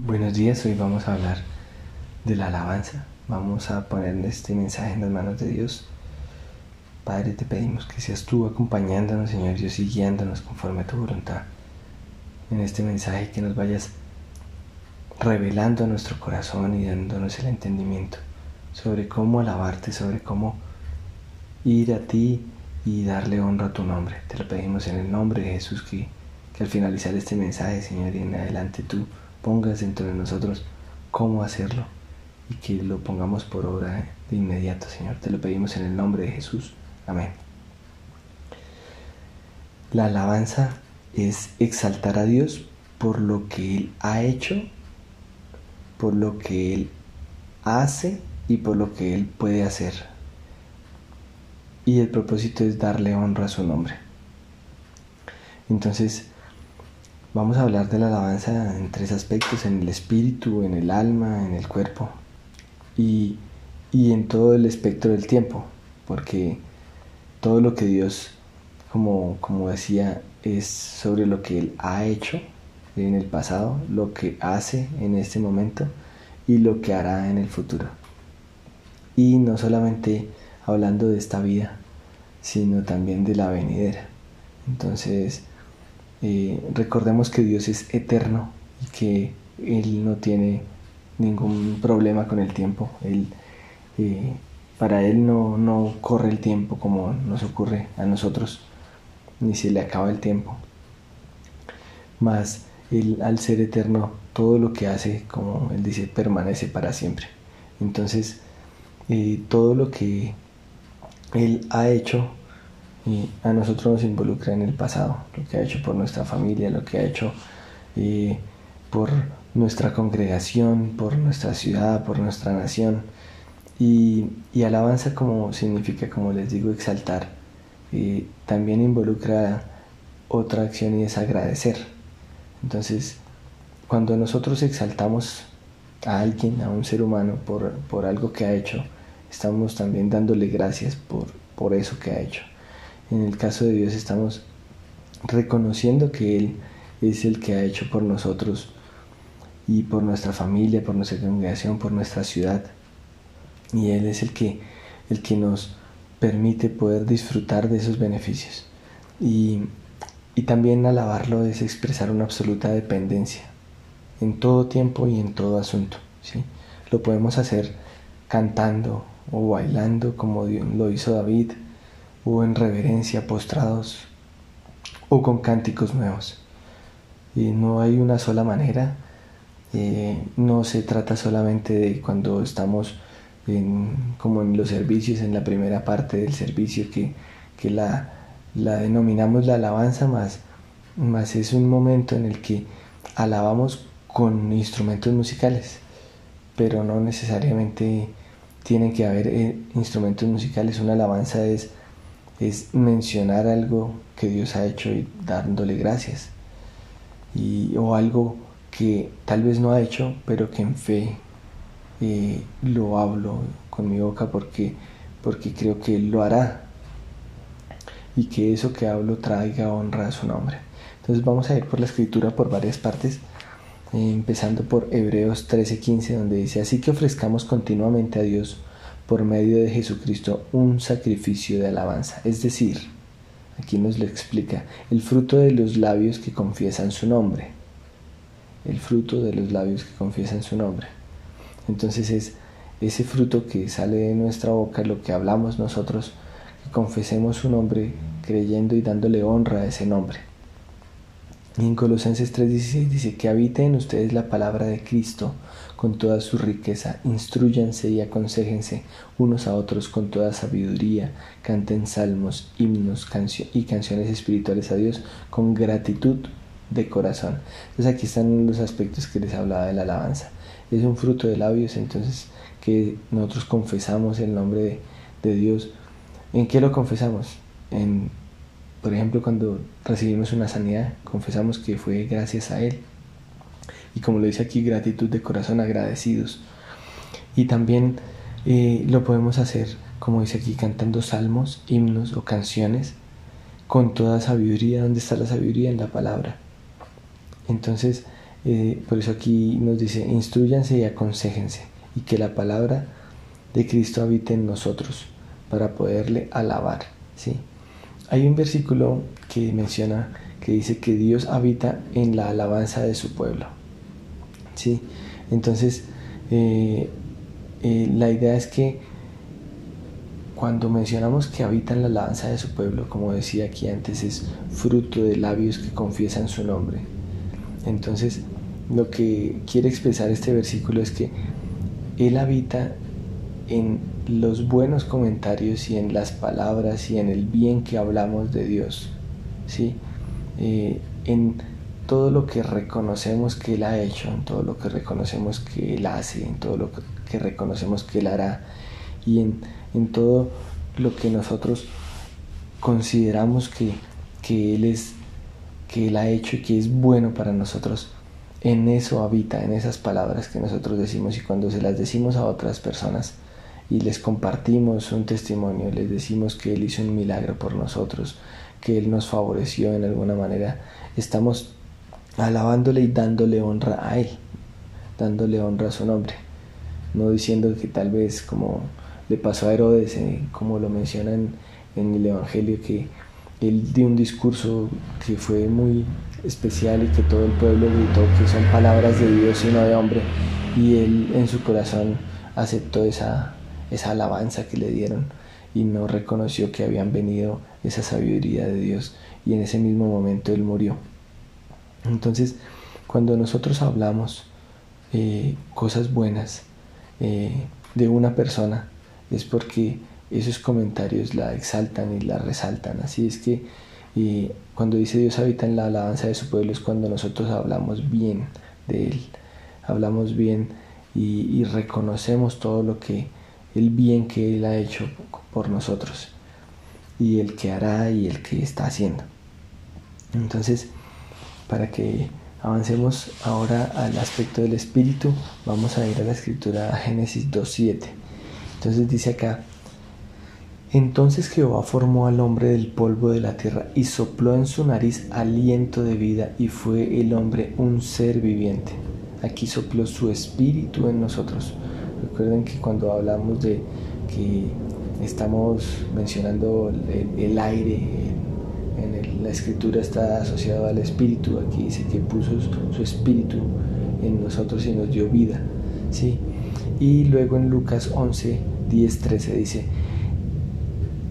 Buenos días, hoy vamos a hablar de la alabanza. Vamos a poner este mensaje en las manos de Dios. Padre, te pedimos que seas tú acompañándonos, Señor Dios, y guiándonos conforme a tu voluntad. En este mensaje que nos vayas revelando a nuestro corazón y dándonos el entendimiento sobre cómo alabarte, sobre cómo ir a ti y darle honra a tu nombre. Te lo pedimos en el nombre de Jesús que, que al finalizar este mensaje, Señor, y en adelante tú pongas dentro de nosotros cómo hacerlo y que lo pongamos por obra de inmediato, Señor. Te lo pedimos en el nombre de Jesús. Amén. La alabanza es exaltar a Dios por lo que Él ha hecho, por lo que Él hace y por lo que Él puede hacer. Y el propósito es darle honra a su nombre. Entonces, Vamos a hablar de la alabanza en tres aspectos, en el espíritu, en el alma, en el cuerpo y, en todo el espectro del tiempo, porque todo lo que Dios, como, como decía, es sobre lo que Él ha hecho en el pasado, lo que hace en este momento y lo que hará en el futuro. Y no solamente hablando de esta vida, sino también de la venidera. Entonces, eh, recordemos que Dios es eterno y que Él no tiene ningún problema con el tiempo. Él, eh, para Él no, no corre el tiempo como nos ocurre a nosotros, ni se le acaba el tiempo. Mas Él, al ser eterno, todo lo que hace, como Él dice, permanece para siempre. Entonces, eh, todo lo que Él ha hecho y a nosotros nos involucra en el pasado, lo que ha hecho por nuestra familia, lo que ha hecho eh, por nuestra congregación, por nuestra ciudad, por nuestra nación. Y, alabanza como significa, como les digo, exaltar. Eh, también involucra otra acción y es agradecer. Entonces, cuando nosotros exaltamos a alguien, a un ser humano, por, por algo que ha hecho, estamos también dándole gracias por, por eso que ha hecho. En el caso de Dios estamos reconociendo que Él es el que ha hecho por nosotros y por nuestra familia, por nuestra congregación, por nuestra ciudad. Y Él es el que, el que nos permite poder disfrutar de esos beneficios. Y, y también alabarlo es expresar una absoluta dependencia en todo tiempo y en todo asunto. ¿sí? Lo podemos hacer cantando o bailando como lo hizo David o en reverencia postrados o con cánticos nuevos. Y no hay una sola manera, eh, no se trata solamente de cuando estamos como en los servicios, en la primera parte del servicio, que, que la, la, denominamos la alabanza, más, más es un momento en el que alabamos con instrumentos musicales, pero no necesariamente tienen que haber eh, instrumentos musicales, una alabanza es es mencionar algo que Dios ha hecho y dándole gracias. Y, o algo que tal vez no ha hecho, pero que en fe eh, lo hablo con mi boca porque, porque creo que Él lo hará. Y que eso que hablo traiga honra a su nombre. Entonces vamos a ir por la escritura por varias partes, eh, empezando por Hebreos 13:15, donde dice, así que ofrezcamos continuamente a Dios por medio de Jesucristo un sacrificio de alabanza. Es decir, aquí nos lo explica, el fruto de los labios que confiesan su nombre. El fruto de los labios que confiesan su nombre. Entonces es ese fruto que sale de nuestra boca, lo que hablamos nosotros, que confesemos su nombre creyendo y dándole honra a ese nombre. Y en Colosenses 3:16 dice que habite en ustedes la palabra de Cristo con toda su riqueza, instruyanse y aconsejense unos a otros con toda sabiduría, canten salmos, himnos y canciones espirituales a Dios con gratitud de corazón. Entonces aquí están los aspectos que les hablaba de la alabanza. Es un fruto de labios, entonces que nosotros confesamos el nombre de, de Dios. ¿En qué lo confesamos? En por ejemplo, cuando recibimos una sanidad, confesamos que fue gracias a Él. Y como lo dice aquí, gratitud de corazón, agradecidos. Y también eh, lo podemos hacer, como dice aquí, cantando salmos, himnos o canciones con toda sabiduría. ¿Dónde está la sabiduría? En la palabra. Entonces, Eh, por eso aquí nos dice, instruyanse y aconsejense, y que la palabra de Cristo habite en nosotros para poderle alabar. ¿sí? Hay un versículo que menciona, que dice que Dios habita en la alabanza de su pueblo. ¿Sí? Entonces, eh, eh, la idea es que cuando mencionamos que habita en la alabanza de su pueblo, como decía aquí antes, es fruto de labios que confiesan su nombre. Entonces, lo que quiere expresar este versículo es que Él habita en los buenos comentarios y en las palabras y en el bien que hablamos de Dios, ¿sí? Eh, en todo lo que reconocemos que Él ha hecho, en todo lo que reconocemos que Él hace, en todo lo que reconocemos que Él hará y en, todo lo que nosotros consideramos que, que Él es que Él ha hecho y que es bueno para nosotros en eso habita, en esas palabras que nosotros decimos. Y cuando se las decimos a otras personas y les compartimos un testimonio, les decimos que Él hizo un milagro por nosotros, que Él nos favoreció en alguna manera, estamos alabándole y dándole honra a Él, dándole honra a su nombre, no diciendo que tal vez como le pasó a Herodes, eh, como lo mencionan en el Evangelio, que él dio un discurso que fue muy especial y que todo el pueblo gritó que son palabras de Dios y no de hombre. Y él en su corazón aceptó esa, esa alabanza que le dieron y no reconoció que habían venido esa sabiduría de Dios y en ese mismo momento él murió. Entonces, cuando nosotros hablamos eh, cosas buenas eh, de una persona, es porque esos comentarios la exaltan y la resaltan. Así es que y cuando dice Dios habita en la alabanza de su pueblo es cuando nosotros hablamos bien de Él, hablamos bien y, reconocemos todo lo que, el bien que Él ha hecho por nosotros y el que hará y el que está haciendo. Entonces, para que avancemos ahora al aspecto del espíritu, vamos a ir a la escritura Génesis 2.7. Entonces dice acá, entonces Jehová formó al hombre del polvo de la tierra y sopló en su nariz aliento de vida y fue el hombre un ser viviente. Aquí sopló su espíritu en nosotros. Recuerden que cuando hablamos de que estamos mencionando el, aire, en, la escritura está asociado al espíritu, aquí dice que puso su, espíritu en nosotros y nos dio vida. ¿sí? Y luego en Lucas 11, 10, 13 dice,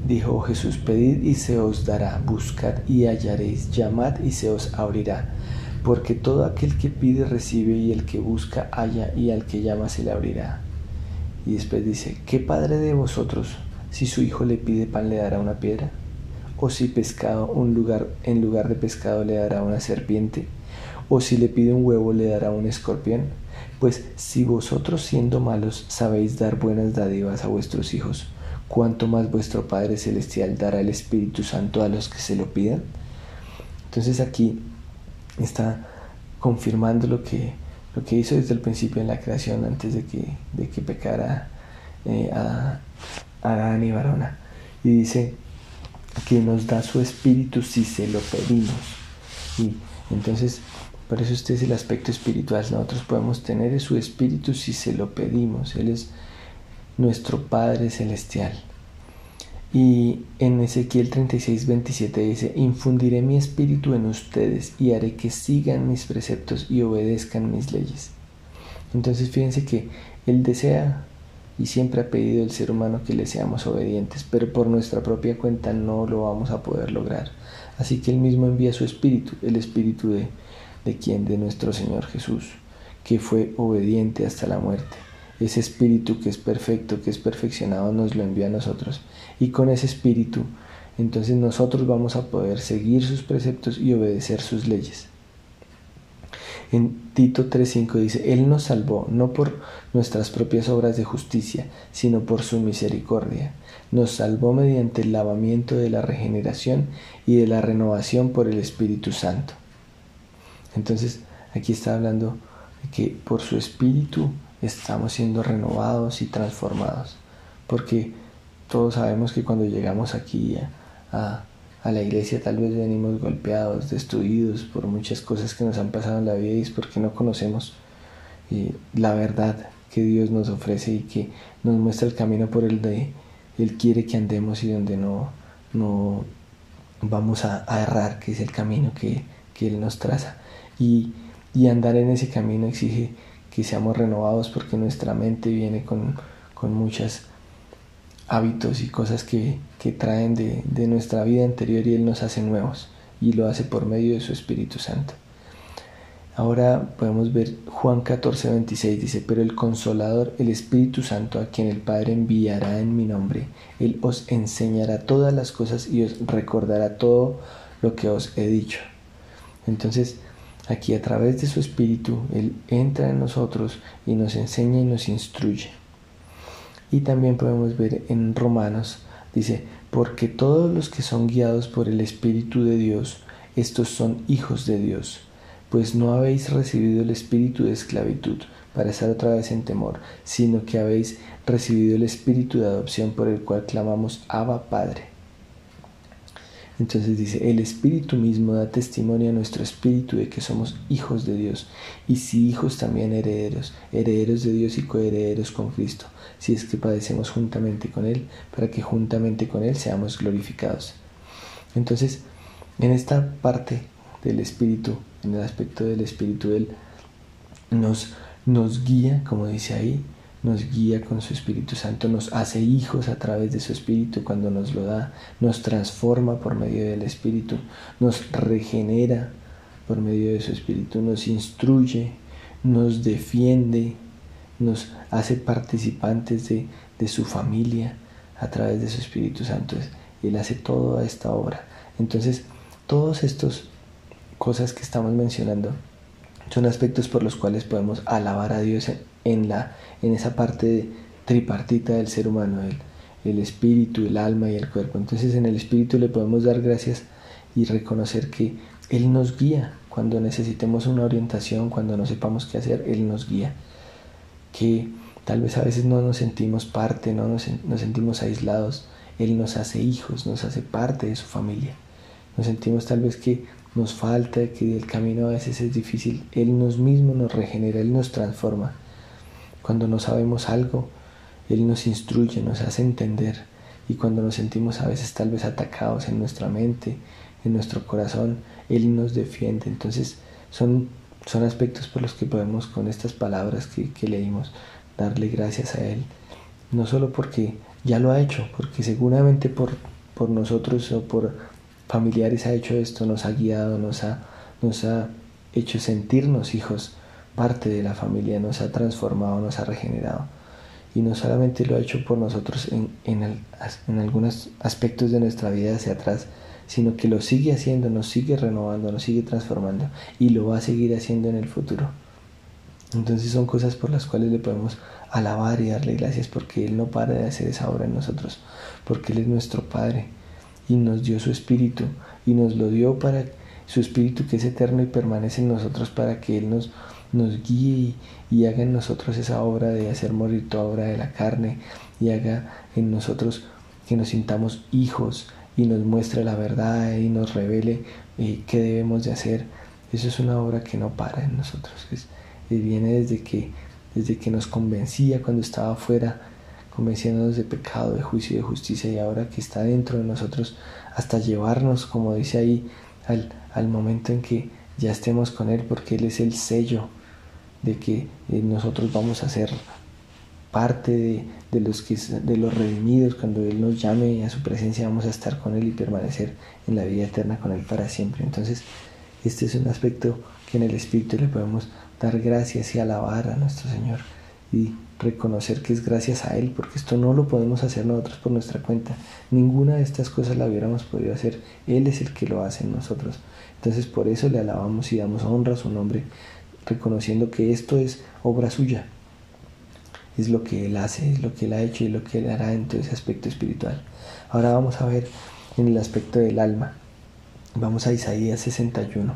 Dijo Jesús, pedid y se os dará, buscad y hallaréis, llamad y se os abrirá. Porque todo aquel que pide recibe y el que busca halla y al que llama se le abrirá. Y después dice, ¿qué padre de vosotros, si su hijo le pide pan le dará una piedra? ¿O si pescado un lugar, en lugar de pescado le dará una serpiente? ¿O si le pide un huevo le dará un escorpión? Pues si vosotros siendo malos sabéis dar buenas dádivas a vuestros hijos, cuánto más vuestro Padre Celestial dará el Espíritu Santo a los que se lo pidan. Entonces aquí está confirmando lo que, lo que hizo desde el principio en la creación antes de que, de que pecara eh, a, Adán y Varona. Y dice que nos da su espíritu si se lo pedimos. Y entonces, por eso este es el aspecto espiritual. Nosotros podemos tener su espíritu si se lo pedimos. Él es nuestro Padre Celestial. Y en Ezequiel 36, 27 dice, infundiré mi espíritu en ustedes y haré que sigan mis preceptos y obedezcan mis leyes. Entonces fíjense que Él desea y siempre ha pedido el ser humano que le seamos obedientes, pero por nuestra propia cuenta no lo vamos a poder lograr. Así que Él mismo envía su espíritu, el espíritu de, de quien, de nuestro Señor Jesús, que fue obediente hasta la muerte ese espíritu que es perfecto, que es perfeccionado, nos lo envía a nosotros. Y con ese espíritu, entonces nosotros vamos a poder seguir sus preceptos y obedecer sus leyes. En Tito 3.5 dice, Él nos salvó no por nuestras propias obras de justicia, sino por su misericordia. Nos salvó mediante el lavamiento de la regeneración y de la renovación por el Espíritu Santo. Entonces, aquí está hablando de que por su Espíritu estamos siendo renovados y transformados. Porque todos sabemos que cuando llegamos aquí a, a la iglesia tal vez venimos golpeados, destruidos por muchas cosas que nos han pasado en la vida y es porque no conocemos eh, la verdad que Dios nos ofrece y que nos muestra el camino por el de Él quiere que andemos y donde no, no vamos a, errar, que es el camino que, Él nos traza. Y, y, andar en ese camino exige que seamos renovados porque nuestra mente viene con, con muchos hábitos y cosas que, que traen de, de nuestra vida anterior y Él nos hace nuevos y lo hace por medio de su Espíritu Santo. Ahora podemos ver Juan 14, 26, dice, pero el consolador, el Espíritu Santo, a quien el Padre enviará en mi nombre, Él os enseñará todas las cosas y os recordará todo lo que os he dicho. Entonces, aquí a través de su Espíritu, Él entra en nosotros y nos enseña y nos instruye. Y también podemos ver en Romanos, dice, porque todos los que son guiados por el Espíritu de Dios, estos son hijos de Dios pues no habéis recibido el espíritu de esclavitud para estar otra vez en temor, sino que habéis recibido el espíritu de adopción por el cual clamamos Abba Padre. Entonces dice, el espíritu mismo da testimonio a nuestro espíritu de que somos hijos de Dios, y si hijos también herederos, herederos de Dios y coherederos con Cristo, si es que padecemos juntamente con Él, para que juntamente con Él seamos glorificados. Entonces, en esta parte del espíritu en el aspecto del Espíritu, Él nos, nos guía, como dice ahí, nos guía con su Espíritu Santo, nos hace hijos a través de su Espíritu cuando nos lo da, nos transforma por medio del Espíritu, nos regenera por medio de su Espíritu, nos instruye, nos defiende, nos hace participantes de, de su familia a través de su Espíritu Santo. Él hace toda esta obra. Entonces, todos estos cosas que estamos mencionando son aspectos por los cuales podemos alabar a Dios la, en esa parte tripartita del ser humano, el, el espíritu, el alma y el cuerpo. Entonces en el espíritu le podemos dar gracias y reconocer que Él nos guía cuando necesitemos una orientación, cuando no sepamos qué hacer, Él nos guía. Que tal vez a veces no nos sentimos parte, no nos, nos sentimos aislados, Él nos hace hijos, nos hace parte de su familia. Nos sentimos tal vez que nos falta, que el camino a veces es difícil, Él nos mismo nos regenera, Él nos transforma. Cuando no sabemos algo, Él nos instruye, nos hace entender. Y cuando nos sentimos a veces tal vez atacados en nuestra mente, en nuestro corazón, Él nos defiende. Entonces son, son aspectos por los que podemos con estas palabras que, que leímos darle gracias a Él. No solo porque ya lo ha hecho, porque seguramente por, por nosotros o por familiares ha hecho esto, nos ha guiado, nos ha, nos ha hecho sentirnos hijos, parte de la familia, nos ha transformado, nos ha regenerado. Y no solamente lo ha hecho por nosotros en, en, algunos aspectos de nuestra vida hacia atrás, sino que lo sigue haciendo, nos sigue renovando, nos sigue transformando y lo va a seguir haciendo en el futuro. Entonces son cosas por las cuales le podemos alabar y darle gracias porque Él no para de hacer esa obra en nosotros, porque Él es nuestro Padre y nos dio su espíritu y nos lo dio para su espíritu que es eterno y permanece en nosotros para que Él nos, nos guíe y, haga en nosotros esa obra de hacer morir toda obra de la carne y haga en nosotros que nos sintamos hijos y nos muestre la verdad y nos revele eh, qué debemos de hacer. Eso es una obra que no para en nosotros. Es, viene desde que, desde que nos convencía cuando estaba afuera convenciéndonos de pecado, de juicio y de justicia, y ahora que está dentro de nosotros, hasta llevarnos, como dice ahí, al, momento en que ya estemos con Él, porque Él es el sello de que eh, nosotros vamos a ser parte de, de, los que, de los redimidos, cuando Él nos llame a su presencia vamos a estar con Él y permanecer en la vida eterna con Él para siempre. Entonces, este es un aspecto que en el Espíritu le podemos dar gracias y alabar a nuestro Señor y reconocer que es gracias a Él, porque esto no lo podemos hacer nosotros por nuestra cuenta. Ninguna de estas cosas la hubiéramos podido hacer. Él es el que lo hace en nosotros. Entonces por eso le alabamos y damos honra a su nombre, reconociendo que esto es obra suya. Es lo que Él hace, es lo que Él ha hecho y lo que Él hará en todo ese aspecto espiritual. Ahora vamos a ver en el aspecto del alma. Vamos a Isaías 61,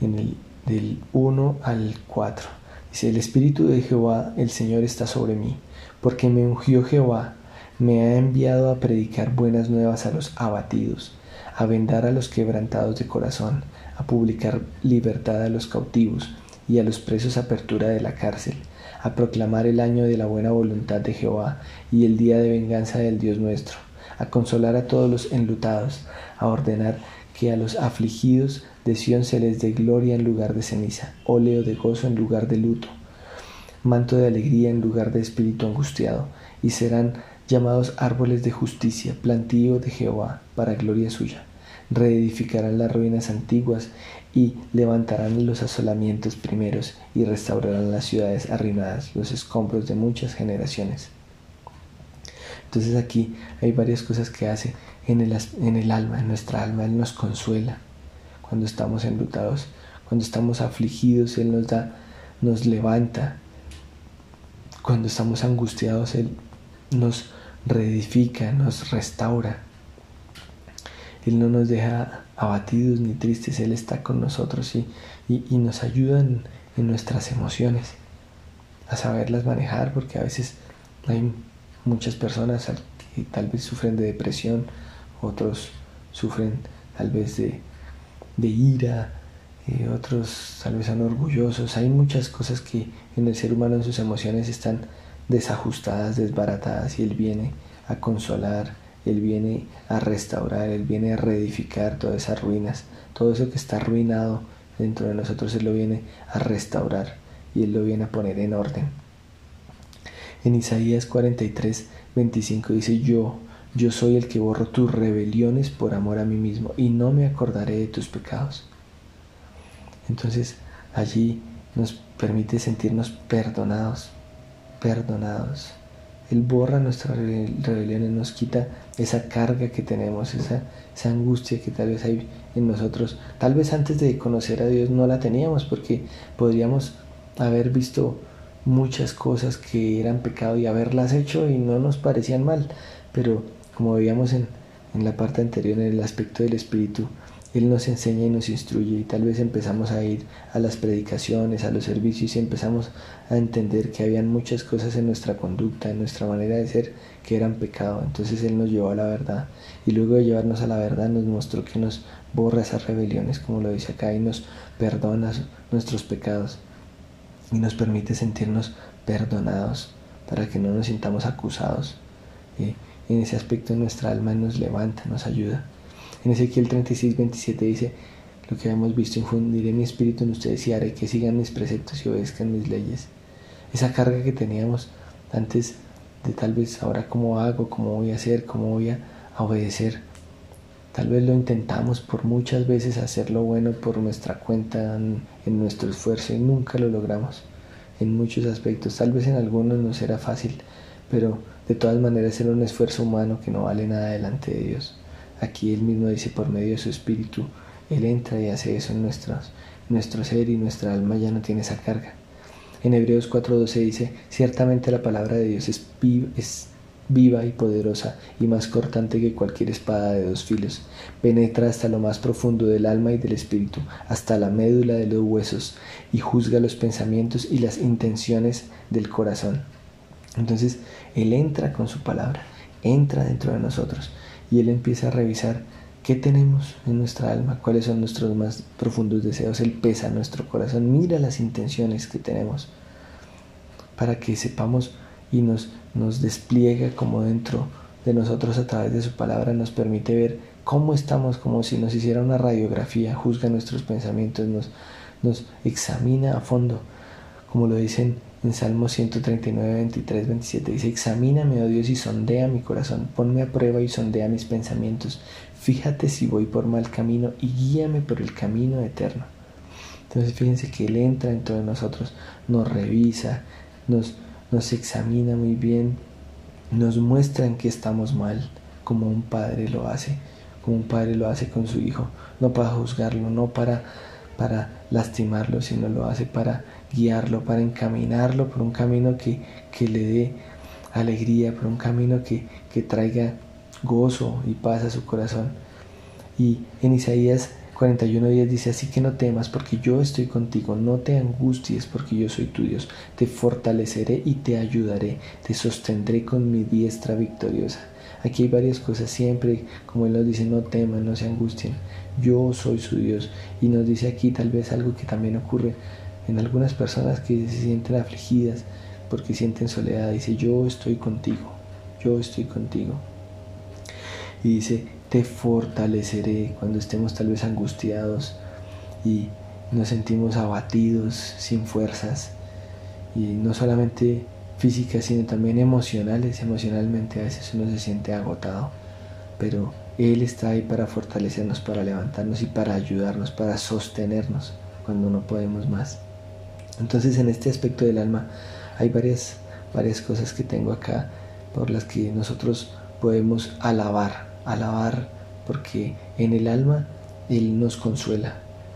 en el del 1 al 4. Dice, el Espíritu de Jehová, el Señor, está sobre mí, porque me ungió Jehová, me ha enviado a predicar buenas nuevas a los abatidos, a vendar a los quebrantados de corazón, a publicar libertad a los cautivos y a los presos apertura de la cárcel, a proclamar el año de la buena voluntad de Jehová y el día de venganza del Dios nuestro, a consolar a todos los enlutados, a ordenar que a los afligidos de Sión se les dé gloria en lugar de ceniza, óleo de gozo en lugar de luto, manto de alegría en lugar de espíritu angustiado, y serán llamados árboles de justicia, plantío de Jehová, para gloria suya. Reedificarán las ruinas antiguas y levantarán los asolamientos primeros y restaurarán las ciudades arruinadas, los escombros de muchas generaciones. Entonces aquí hay varias cosas que hace en el, en el alma, en nuestra alma. Él nos consuela cuando estamos enlutados, cuando estamos afligidos, Él nos da, nos levanta. Cuando estamos angustiados, Él nos reedifica, nos restaura. Él no nos deja abatidos ni tristes, Él está con nosotros y, y, nos ayuda en, nuestras emociones a saberlas manejar, porque a veces hay muchas personas que tal vez sufren de depresión, otros sufren tal vez de, ira, eh, otros tal vez son orgullosos. Hay muchas cosas que en el ser humano en sus emociones están desajustadas, desbaratadas y Él viene a consolar, Él viene a restaurar, Él viene a reedificar todas esas ruinas, todo eso que está arruinado dentro de nosotros, Él lo viene a restaurar y Él lo viene a poner en orden. En Isaías 43, 25 dice, yo, yo soy el que borro tus rebeliones por amor a mí mismo y no me acordaré de tus pecados. Entonces allí nos permite sentirnos perdonados, perdonados. Él borra nuestras rebeliones, nos quita esa carga que tenemos, esa, esa angustia que tal vez hay en nosotros. Tal vez antes de conocer a Dios no la teníamos porque podríamos haber visto muchas cosas que eran pecado y haberlas hecho y no nos parecían mal, pero como veíamos en, la parte anterior, en el aspecto del espíritu, Él nos enseña y nos instruye y tal vez empezamos a ir a las predicaciones, a los servicios y empezamos a entender que habían muchas cosas en nuestra conducta, en nuestra manera de ser que eran pecado. Entonces Él nos llevó a la verdad y luego de llevarnos a la verdad nos mostró que nos borra esas rebeliones, como lo dice acá, y nos perdona nuestros pecados y nos permite sentirnos perdonados para que no nos sintamos acusados en ese aspecto nuestra alma nos levanta, nos ayuda. En Ezequiel 36, 27 dice, lo que hemos visto, infundiré mi espíritu en ustedes y haré que sigan mis preceptos y obedezcan mis leyes. Esa carga que teníamos antes de tal vez ahora cómo hago, cómo voy a hacer, cómo voy a, obedecer. Tal vez lo intentamos por muchas veces hacerlo bueno por nuestra cuenta, en, nuestro esfuerzo y nunca lo logramos en muchos aspectos. Tal vez en algunos no será fácil, pero de todas maneras era un esfuerzo humano que no vale nada delante de Dios. Aquí Él mismo dice, por medio de su espíritu, Él entra y hace eso en nuestro ser y nuestra alma ya no tiene esa carga. En Hebreos 4.12 dice, ciertamente la palabra de Dios es, es viva y poderosa y más cortante que cualquier espada de dos filos. Penetra hasta lo más profundo del alma y del espíritu, hasta la médula de los huesos, y juzga los pensamientos y las intenciones del corazón. Entonces, Él entra con su palabra, entra dentro de nosotros y Él empieza a revisar qué tenemos en nuestra alma, cuáles son nuestros más profundos deseos. Él pesa nuestro corazón, mira las intenciones que tenemos para que sepamos y nos, nos despliega como dentro de nosotros a través de su palabra, nos permite ver cómo estamos, como si nos hiciera una radiografía, juzga nuestros pensamientos, nos, nos examina a fondo, como lo dicen en Salmo 139, 23, 27 dice, examíname, oh Dios, y sondea mi corazón, ponme a prueba y sondea mis pensamientos, fíjate si voy por mal camino y guíame por el camino eterno. Entonces fíjense que Él entra dentro de nosotros, nos revisa, nos, nos examina muy bien, nos muestra en que estamos mal, como un padre lo hace, como un padre lo hace con su hijo, no para juzgarlo, no para, para lastimarlo, sino lo hace para guiarlo, para encaminarlo por un camino que, le dé alegría, por un camino que, que traiga gozo y paz a su corazón. Y en Isaías 41.10 dice, así que no temas porque yo estoy contigo, no te angusties porque yo soy tu Dios, te fortaleceré y te ayudaré, te sostendré con mi diestra victoriosa. Aquí hay varias cosas, siempre, como Él nos dice, no teman, no se angustien, yo soy su Dios. Y nos dice aquí tal vez algo que también ocurre en algunas personas que se sienten afligidas porque sienten soledad. Dice, yo estoy contigo, yo estoy contigo. Y dice, te fortaleceré cuando estemos tal vez angustiados y nos sentimos abatidos, sin fuerzas. Y no solamente físicas, sino también emocionales. Emocionalmente a veces uno se siente agotado, pero Él está ahí para fortalecernos, para levantarnos y para ayudarnos, para sostenernos cuando no podemos más. Entonces en este aspecto del alma hay varias, varias cosas que tengo acá por las que nosotros podemos alabar, alabar porque en el alma Él nos consuela,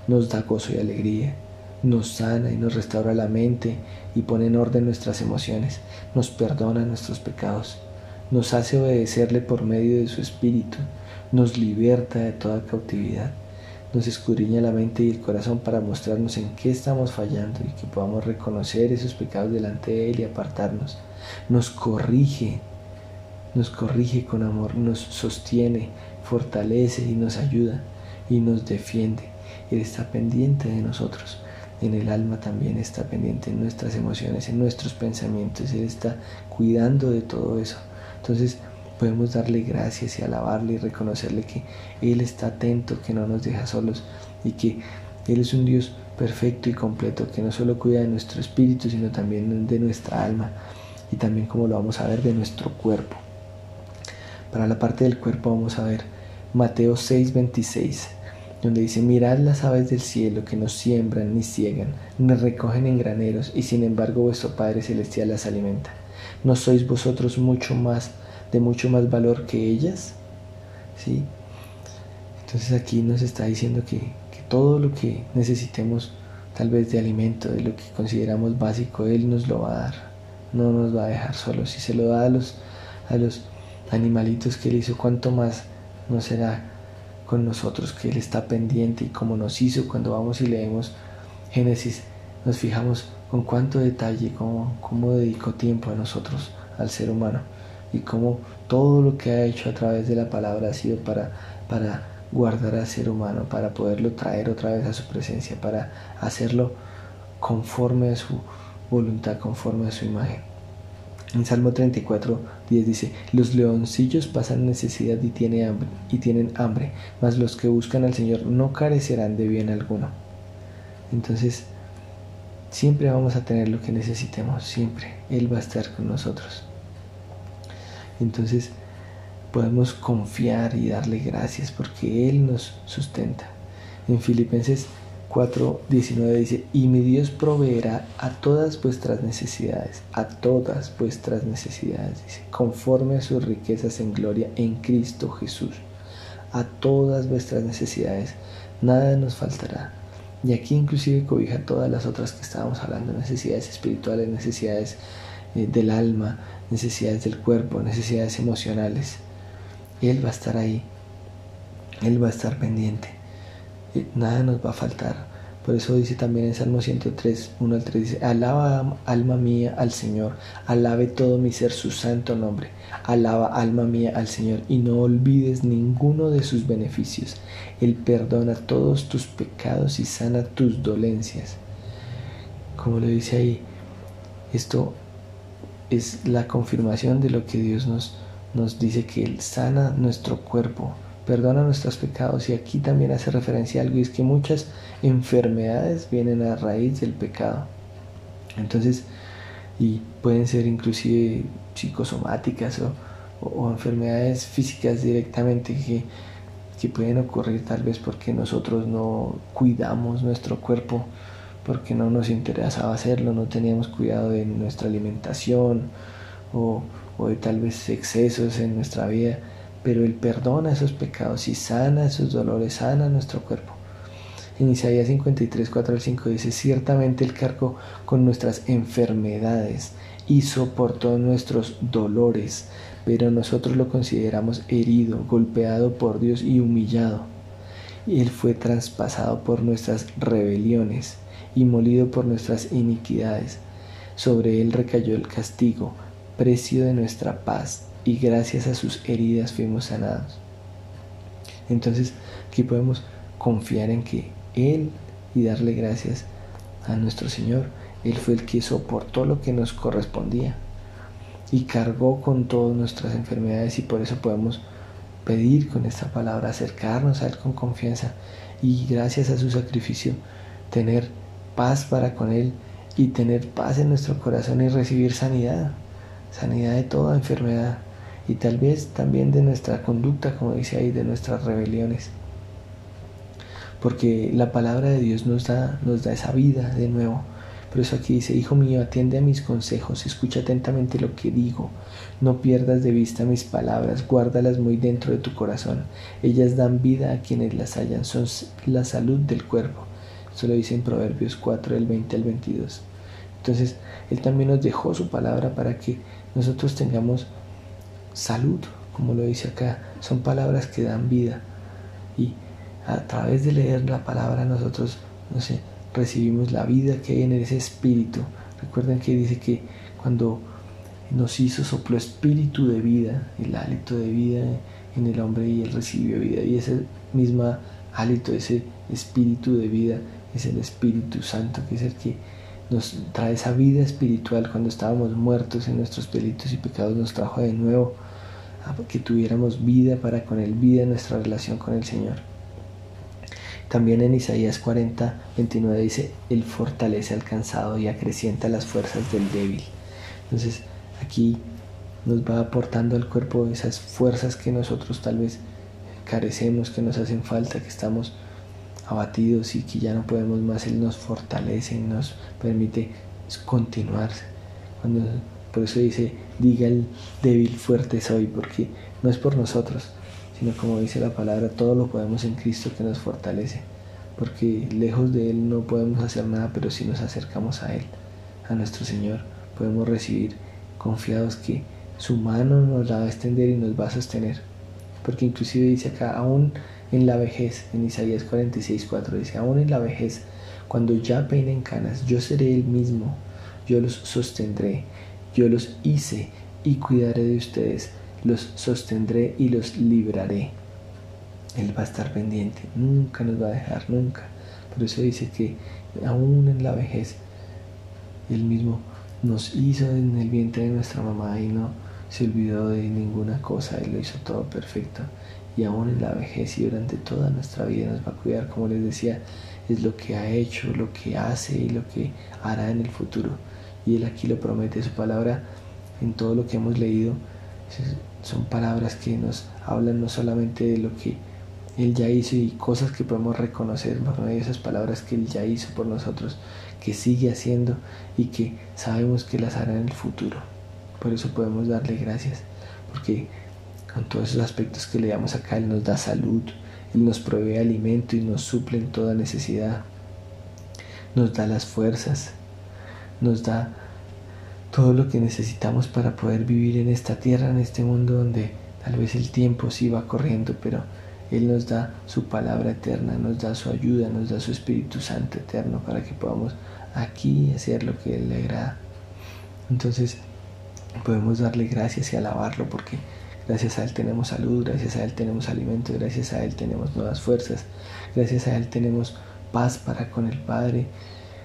nos da gozo y alegría, nos sana y nos restaura la mente y pone en orden nuestras emociones, nos perdona nuestros pecados, nos hace obedecerle por medio de su espíritu, nos liberta de toda cautividad, nos escudriña la mente y el corazón para mostrarnos en qué estamos fallando y que podamos reconocer esos pecados delante de Él y apartarnos, nos corrige, nos corrige con amor, nos sostiene, fortalece y nos ayuda y nos defiende. Él está pendiente de nosotros en el alma también está pendiente, en nuestras emociones, en nuestros pensamientos. Él está cuidando de todo eso. Entonces podemos darle gracias y alabarle y reconocerle que Él está atento, que no nos deja solos y que Él es un Dios perfecto y completo, que no solo cuida de nuestro espíritu, sino también de nuestra alma y también como lo vamos a ver de nuestro cuerpo. Para la parte del cuerpo vamos a ver Mateo 6:26 donde dice, mirad las aves del cielo que no siembran ni ciegan, ni recogen en graneros, y sin embargo vuestro Padre Celestial las alimenta. ¿No sois vosotros mucho más, de mucho más valor que ellas? ¿Sí? Entonces aquí nos está diciendo que, que todo lo que necesitemos, tal vez de alimento, de lo que consideramos básico, Él nos lo va a dar. No nos va a dejar solos. Si se lo da a los, a los animalitos que Él hizo, ¿cuánto más no será con nosotros, que Él está pendiente y como nos hizo cuando vamos y leemos Génesis, nos fijamos con cuánto detalle, cómo, cómo dedicó tiempo a nosotros, al ser humano, y cómo todo lo que ha hecho a través de la palabra ha sido para, para guardar al ser humano, para poderlo traer otra vez a su presencia, para hacerlo conforme a su voluntad, conforme a su imagen. En Salmo 34, 10 dice, los leoncillos pasan necesidad y, hambre, y tienen hambre, mas los que buscan al Señor no carecerán de bien alguno. Entonces, siempre vamos a tener lo que necesitemos, siempre. Él va a estar con nosotros. Entonces, podemos confiar y darle gracias porque Él nos sustenta. En Filipenses 4.19 dice, y mi Dios proveerá a todas vuestras necesidades, a todas vuestras necesidades, dice, conforme a sus riquezas en gloria en Cristo Jesús. A todas vuestras necesidades, nada nos faltará. Y aquí inclusive cobija todas las otras que estábamos hablando, necesidades espirituales, necesidades eh, del alma, necesidades del cuerpo, necesidades emocionales. Él va a estar ahí, Él va a estar pendiente nada nos va a faltar. Por eso dice también en Salmo 103, 1 al 3, dice, alaba alma mía al Señor, alabe todo mi ser su santo nombre, alaba alma mía al Señor y no olvides ninguno de sus beneficios. Él perdona todos tus pecados y sana tus dolencias. Como lo dice ahí, esto es la confirmación de lo que Dios nos, nos dice que Él sana nuestro cuerpo, perdona nuestros pecados. Y aquí también hace referencia a algo, y es que muchas enfermedades vienen a raíz del pecado. Entonces, y pueden ser inclusive psicosomáticas o, enfermedades físicas directamente que, que pueden ocurrir tal vez porque nosotros no cuidamos nuestro cuerpo, porque no nos interesaba hacerlo, no teníamos cuidado de nuestra alimentación o, o de tal vez excesos en nuestra vida pero Él perdona esos pecados y sana esos dolores, sana nuestro cuerpo. En Isaías 53, 4 al 5 dice, ciertamente Él cargó con nuestras enfermedades y soportó nuestros dolores, pero nosotros lo consideramos herido, golpeado por Dios y humillado. Él fue traspasado por nuestras rebeliones y molido por nuestras iniquidades. Sobre Él recayó el castigo, precio de nuestra paz y gracias a sus heridas fuimos sanados. Entonces aquí podemos confiar en que Él y darle gracias a nuestro Señor. Él fue el que soportó lo que nos correspondía y cargó con todas nuestras enfermedades y por eso podemos pedir con esta palabra, acercarnos a Él con confianza y gracias a su sacrificio tener paz para con Él y tener paz en nuestro corazón y recibir sanidad, sanidad de toda enfermedad y tal vez también de nuestra conducta, como dice ahí, de nuestras rebeliones. Porque la palabra de Dios nos da, nos da esa vida de nuevo. Por eso aquí dice, Hijo mío, atiende a mis consejos, escucha atentamente lo que digo, no pierdas de vista mis palabras, guárdalas muy dentro de tu corazón. Ellas dan vida a quienes las hallan, son la salud del cuerpo. Esto lo dice en Proverbios 4, del 20 al 22. Entonces, Él también nos dejó su palabra para que nosotros tengamos salud, como lo dice acá, son palabras que dan vida. Y a través de leer la palabra nosotros, no sé, recibimos la vida que hay en ese espíritu. Recuerden que dice que cuando nos hizo sopló espíritu de vida, el hálito de vida en el hombre y él recibió vida. Y ese mismo hálito, ese espíritu de vida es el Espíritu Santo, que es el que nos trae esa vida espiritual cuando estábamos muertos en nuestros delitos y pecados, nos trajo de nuevo que tuviéramos vida para con Él, vida en nuestra relación con el Señor. También en Isaías 40, 29 dice, Él fortalece al cansado y acrecienta las fuerzas del débil. Entonces aquí nos va aportando al cuerpo esas fuerzas que nosotros tal vez carecemos, que nos hacen falta, que estamos abatidos y que ya no podemos más. Él nos fortalece y nos permite continuar. Cuando por eso dice, diga el débil fuerte soy, porque no es por nosotros, sino como dice la palabra, todo lo podemos en Cristo que nos fortalece, porque lejos de Él no podemos hacer nada, pero si nos acercamos a Él, a nuestro Señor, podemos recibir confiados que su mano nos la va a extender y nos va a sostener. Porque inclusive dice acá, aún en la vejez, en Isaías 46, 4, dice, aún en la vejez, cuando ya peinen canas, yo seré el mismo, yo los sostendré yo los hice y cuidaré de ustedes, los sostendré y los libraré. Él va a estar pendiente, nunca nos va a dejar, nunca. Por eso dice que aún en la vejez, Él mismo nos hizo en el vientre de nuestra mamá y no se olvidó de ninguna cosa, Él lo hizo todo perfecto. Y aún en la vejez y durante toda nuestra vida nos va a cuidar, como les decía, es lo que ha hecho, lo que hace y lo que hará en el futuro y Él aquí lo promete, su palabra en todo lo que hemos leído son palabras que nos hablan no solamente de lo que Él ya hizo y cosas que podemos reconocer por medio de esas palabras que Él ya hizo por nosotros, que sigue haciendo y que sabemos que las hará en el futuro. Por eso podemos darle gracias, porque con todos esos aspectos que le damos acá, Él nos da salud, Él nos provee alimento y nos suple en toda necesidad, nos da las fuerzas, nos da todo lo que necesitamos para poder vivir en esta tierra, en este mundo donde tal vez el tiempo sí va corriendo, pero Él nos da su palabra eterna, nos da su ayuda, nos da su Espíritu Santo eterno para que podamos aquí hacer lo que Él le agrada. Entonces podemos darle gracias y alabarlo porque gracias a Él tenemos salud, gracias a Él tenemos alimento, gracias a Él tenemos nuevas fuerzas, gracias a Él tenemos paz para con el Padre,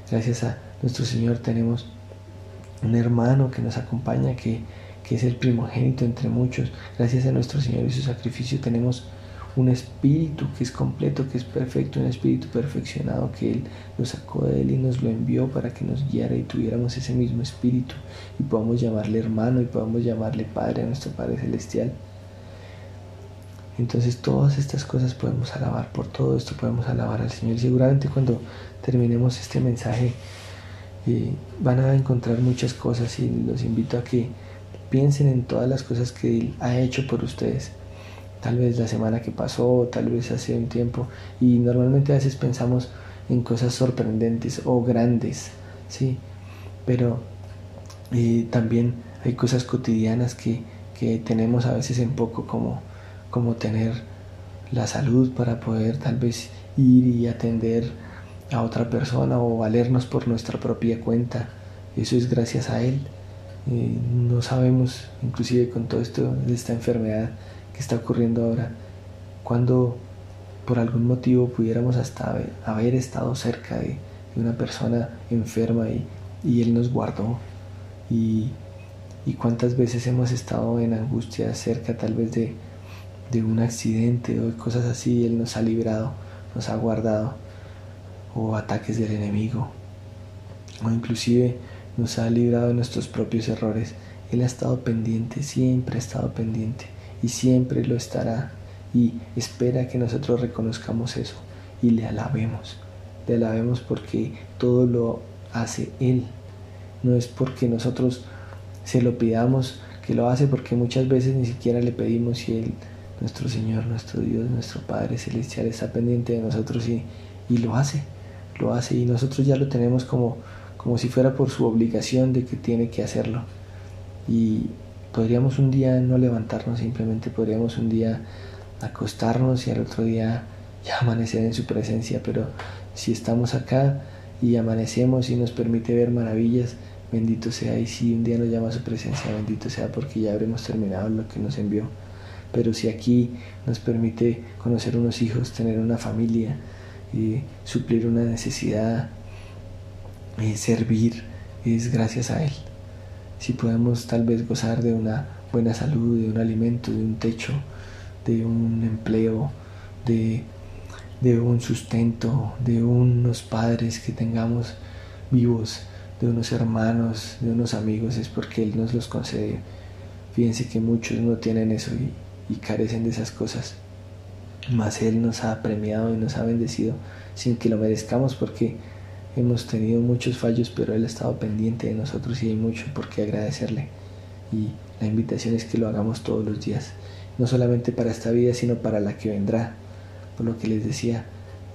gracias a nuestro Señor tenemos un hermano que nos acompaña, que, que es el primogénito entre muchos. Gracias a nuestro Señor y su sacrificio tenemos un espíritu que es completo, que es perfecto, un espíritu perfeccionado que Él nos sacó de Él y nos lo envió para que nos guiara y tuviéramos ese mismo espíritu y podamos llamarle hermano y podamos llamarle Padre a nuestro Padre Celestial. Entonces todas estas cosas podemos alabar, por todo esto podemos alabar al Señor. Y seguramente cuando terminemos este mensaje van a encontrar muchas cosas y los invito a que piensen en todas las cosas que Él ha hecho por ustedes. Tal vez la semana que pasó, tal vez hace un tiempo. Y normalmente a veces pensamos en cosas sorprendentes o grandes, ¿sí? Pero eh, también hay cosas cotidianas que, que tenemos a veces en poco, como, como tener la salud para poder tal vez ir y atender a otra persona o valernos por nuestra propia cuenta. Eso es gracias a Él. Eh, no sabemos, inclusive con todo esto de esta enfermedad está ocurriendo ahora, cuando por algún motivo pudiéramos hasta haber, estado cerca de, una persona enferma y, Él nos guardó. Y, y, cuántas veces hemos estado en angustia cerca tal vez de, un accidente o cosas así, Él nos ha librado, nos ha guardado, o ataques del enemigo, o inclusive nos ha librado de nuestros propios errores. Él ha estado pendiente, siempre ha estado pendiente y siempre lo estará y espera que nosotros reconozcamos eso y le alabemos. Le alabemos porque todo lo hace Él. No es porque nosotros se lo pidamos que lo hace porque muchas veces ni siquiera le pedimos y Él, nuestro Señor, nuestro Dios, nuestro Padre Celestial está pendiente de nosotros y, y lo hace. Lo hace y nosotros ya lo tenemos como como si fuera por su obligación de que tiene que hacerlo. Y podríamos un día no levantarnos, simplemente podríamos un día acostarnos y al otro día ya amanecer en su presencia, pero si estamos acá y amanecemos y nos permite ver maravillas, bendito sea, y si un día nos llama a su presencia, bendito sea porque ya habremos terminado lo que nos envió. Pero si aquí nos permite conocer unos hijos, tener una familia, y suplir una necesidad, servir es gracias a Él. Si podemos tal vez gozar de una buena salud, de un alimento, de un techo, de un empleo, de, de un sustento, de unos padres que tengamos vivos, de unos hermanos, de unos amigos, es porque Él nos los concede. Fíjense que muchos no tienen eso y, y carecen de esas cosas. Mas Él nos ha premiado y nos ha bendecido sin que lo merezcamos porque Hemos tenido muchos fallos, pero Él ha estado pendiente de nosotros y hay mucho por qué agradecerle. Y la invitación es que lo hagamos todos los días, no solamente para esta vida, sino para la que vendrá. Por lo que les decía,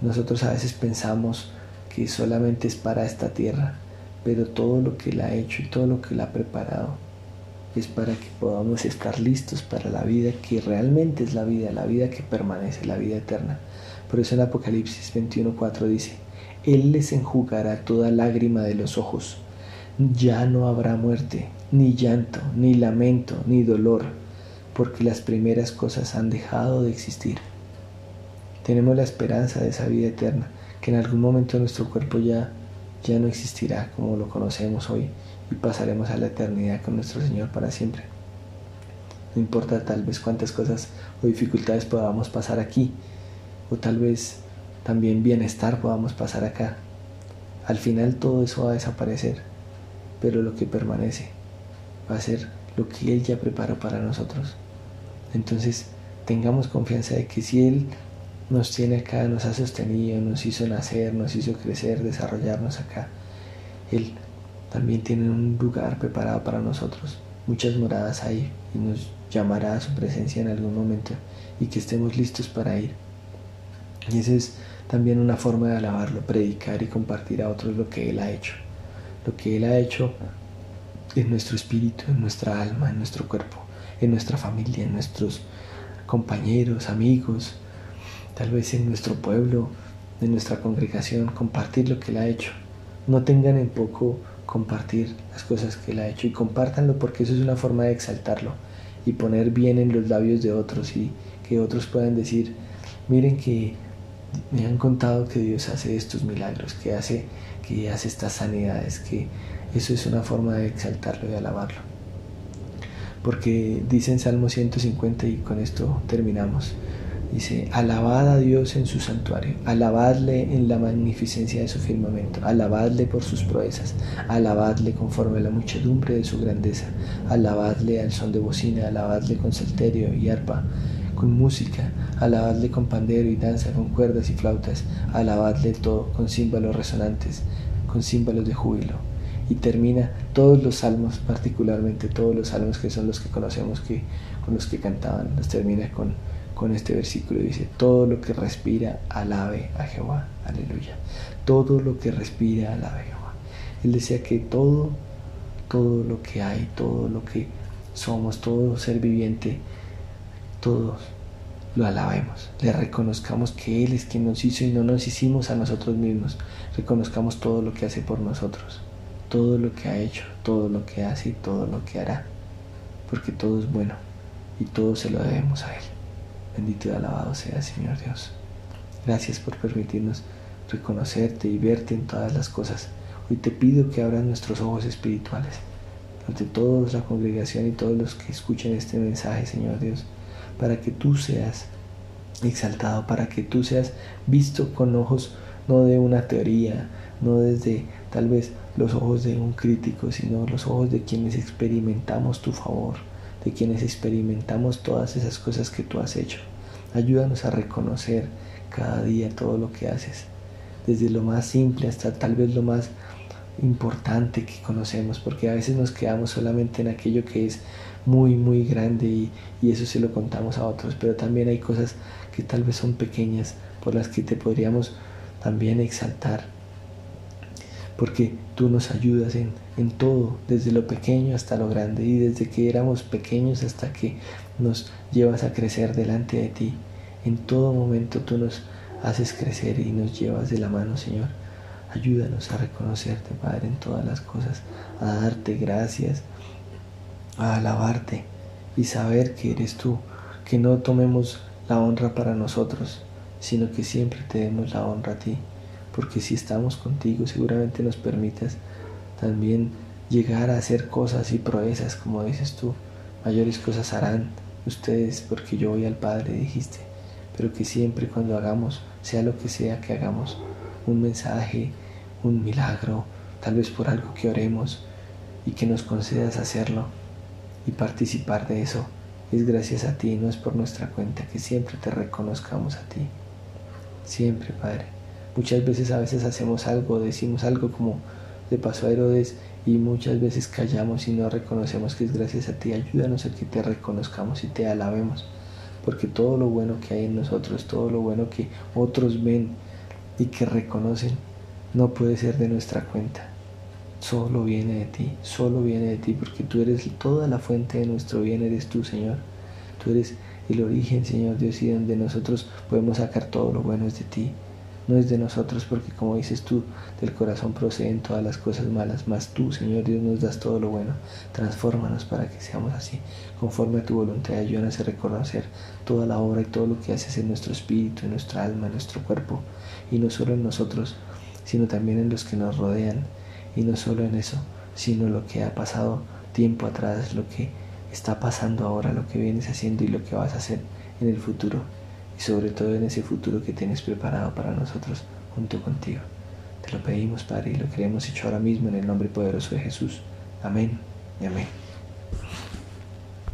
nosotros a veces pensamos que solamente es para esta tierra, pero todo lo que Él ha hecho y todo lo que Él ha preparado es para que podamos estar listos para la vida que realmente es la vida, la vida que permanece, la vida eterna. Por eso en Apocalipsis 21.4 dice, él les enjugará toda lágrima de los ojos. Ya no habrá muerte, ni llanto, ni lamento, ni dolor, porque las primeras cosas han dejado de existir. Tenemos la esperanza de esa vida eterna, que en algún momento nuestro cuerpo ya, ya no existirá como lo conocemos hoy y pasaremos a la eternidad con nuestro Señor para siempre. No importa tal vez cuántas cosas o dificultades podamos pasar aquí, o tal vez también bienestar podamos pasar acá. Al final todo eso va a desaparecer, pero lo que permanece va a ser lo que Él ya preparó para nosotros. Entonces tengamos confianza de que si Él nos tiene acá, nos ha sostenido, nos hizo nacer, nos hizo crecer, desarrollarnos acá, Él también tiene un lugar preparado para nosotros, muchas moradas ahí y nos llamará a su presencia en algún momento y que estemos listos para ir. Y ese es también una forma de alabarlo, predicar y compartir a otros lo que Él ha hecho. Lo que Él ha hecho en nuestro espíritu, en nuestra alma, en nuestro cuerpo, en nuestra familia, en nuestros compañeros, amigos, tal vez en nuestro pueblo, en nuestra congregación, compartir lo que Él ha hecho. No tengan en poco compartir las cosas que Él ha hecho y compártanlo porque eso es una forma de exaltarlo y poner bien en los labios de otros y que otros puedan decir, miren que me han contado que Dios hace estos milagros, que hace, que hace estas sanidades, que eso es una forma de exaltarlo y alabarlo. Porque dice en Salmo 150 y con esto terminamos. Dice, alabad a Dios en su santuario, alabadle en la magnificencia de su firmamento, alabadle por sus proezas, alabadle conforme a la muchedumbre de su grandeza, alabadle al son de bocina, alabadle con salterio y arpa, con música, alabadle con pandero y danza, con cuerdas y flautas, alabadle todo con címbalos resonantes, con címbalos de júbilo. Y termina todos los salmos, particularmente todos los salmos que son los que conocemos, que, con los que cantaban, los termina con, con este versículo. Dice, todo lo que respira, alabe a Jehová. Aleluya. Todo lo que respira, alabe a Jehová. Él decía que todo, todo lo que hay, todo lo que somos, todo ser viviente, todos lo alabemos, le reconozcamos que Él es quien nos hizo y no nos hicimos a nosotros mismos, reconozcamos todo lo que hace por nosotros, todo lo que ha hecho, todo lo que hace y todo lo que hará, porque todo es bueno y todo se lo debemos a Él. Bendito y alabado sea, Señor Dios. Gracias por permitirnos reconocerte y verte en todas las cosas. Hoy te pido que abras nuestros ojos espirituales, ante todos la congregación y todos los que escuchen este mensaje, Señor Dios, para que tú seas exaltado, para que tú seas visto con ojos no de una teoría, no desde tal vez los ojos de un crítico, sino los ojos de quienes experimentamos tu favor, de quienes experimentamos todas esas cosas que tú has hecho. Ayúdanos a reconocer cada día todo lo que haces, desde lo más simple hasta tal vez lo más importante que conocemos, porque a veces nos quedamos solamente en aquello que es muy, muy grande y, y, eso se lo contamos a otros, pero también hay cosas que tal vez son pequeñas por las que te podríamos también exaltar, porque tú nos ayudas en, en todo, desde lo pequeño hasta lo grande y desde que éramos pequeños hasta que nos llevas a crecer delante de ti. En todo momento tú nos haces crecer y nos llevas de la mano, Señor. Ayúdanos a reconocerte, Padre, en todas las cosas, a darte gracias, a alabarte y saber que eres tú, que no tomemos la honra para nosotros, sino que siempre te demos la honra a ti, porque si estamos contigo seguramente nos permitas también llegar a hacer cosas y proezas, como dices tú, mayores cosas harán ustedes porque yo voy al Padre, dijiste pero que siempre cuando hagamos, sea lo que sea que hagamos, un mensaje, un milagro, tal vez por algo que oremos y que nos concedas hacerlo y participar de eso, es gracias a ti, no es por nuestra cuenta, que siempre te reconozcamos a ti. Siempre, Padre. Muchas veces a veces hacemos algo, decimos algo como le pasó a Herodes y muchas veces callamos y no reconocemos que es gracias a ti. Ayúdanos a que te reconozcamos y te alabemos porque todo lo bueno que hay en nosotros, todo lo bueno que otros ven y que reconocen, no puede ser de nuestra cuenta. Solo viene de ti, solo viene de ti, porque tú eres toda la fuente de nuestro bien, eres tú, Señor. Tú eres el origen, Señor Dios, y donde nosotros podemos sacar todo lo bueno es de ti no es de nosotros, porque como dices tú, del corazón proceden todas las cosas malas, mas tú, Señor Dios, nos das todo lo bueno. Transfórmanos para que seamos así, conforme a tu voluntad. Ayúdanos a reconocer toda la obra y todo lo que haces en nuestro espíritu, en nuestra alma, en nuestro cuerpo, y no solo en nosotros, sino también en los que nos rodean, y no solo en eso, sino lo que ha pasado tiempo atrás, lo que está pasando ahora, lo que vienes haciendo y lo que vas a hacer en el futuro y sobre todo en ese futuro que tienes preparado para nosotros junto contigo. Te lo pedimos, Padre, y lo queremos hecho ahora mismo en el nombre poderoso de Jesús. Amén y amén.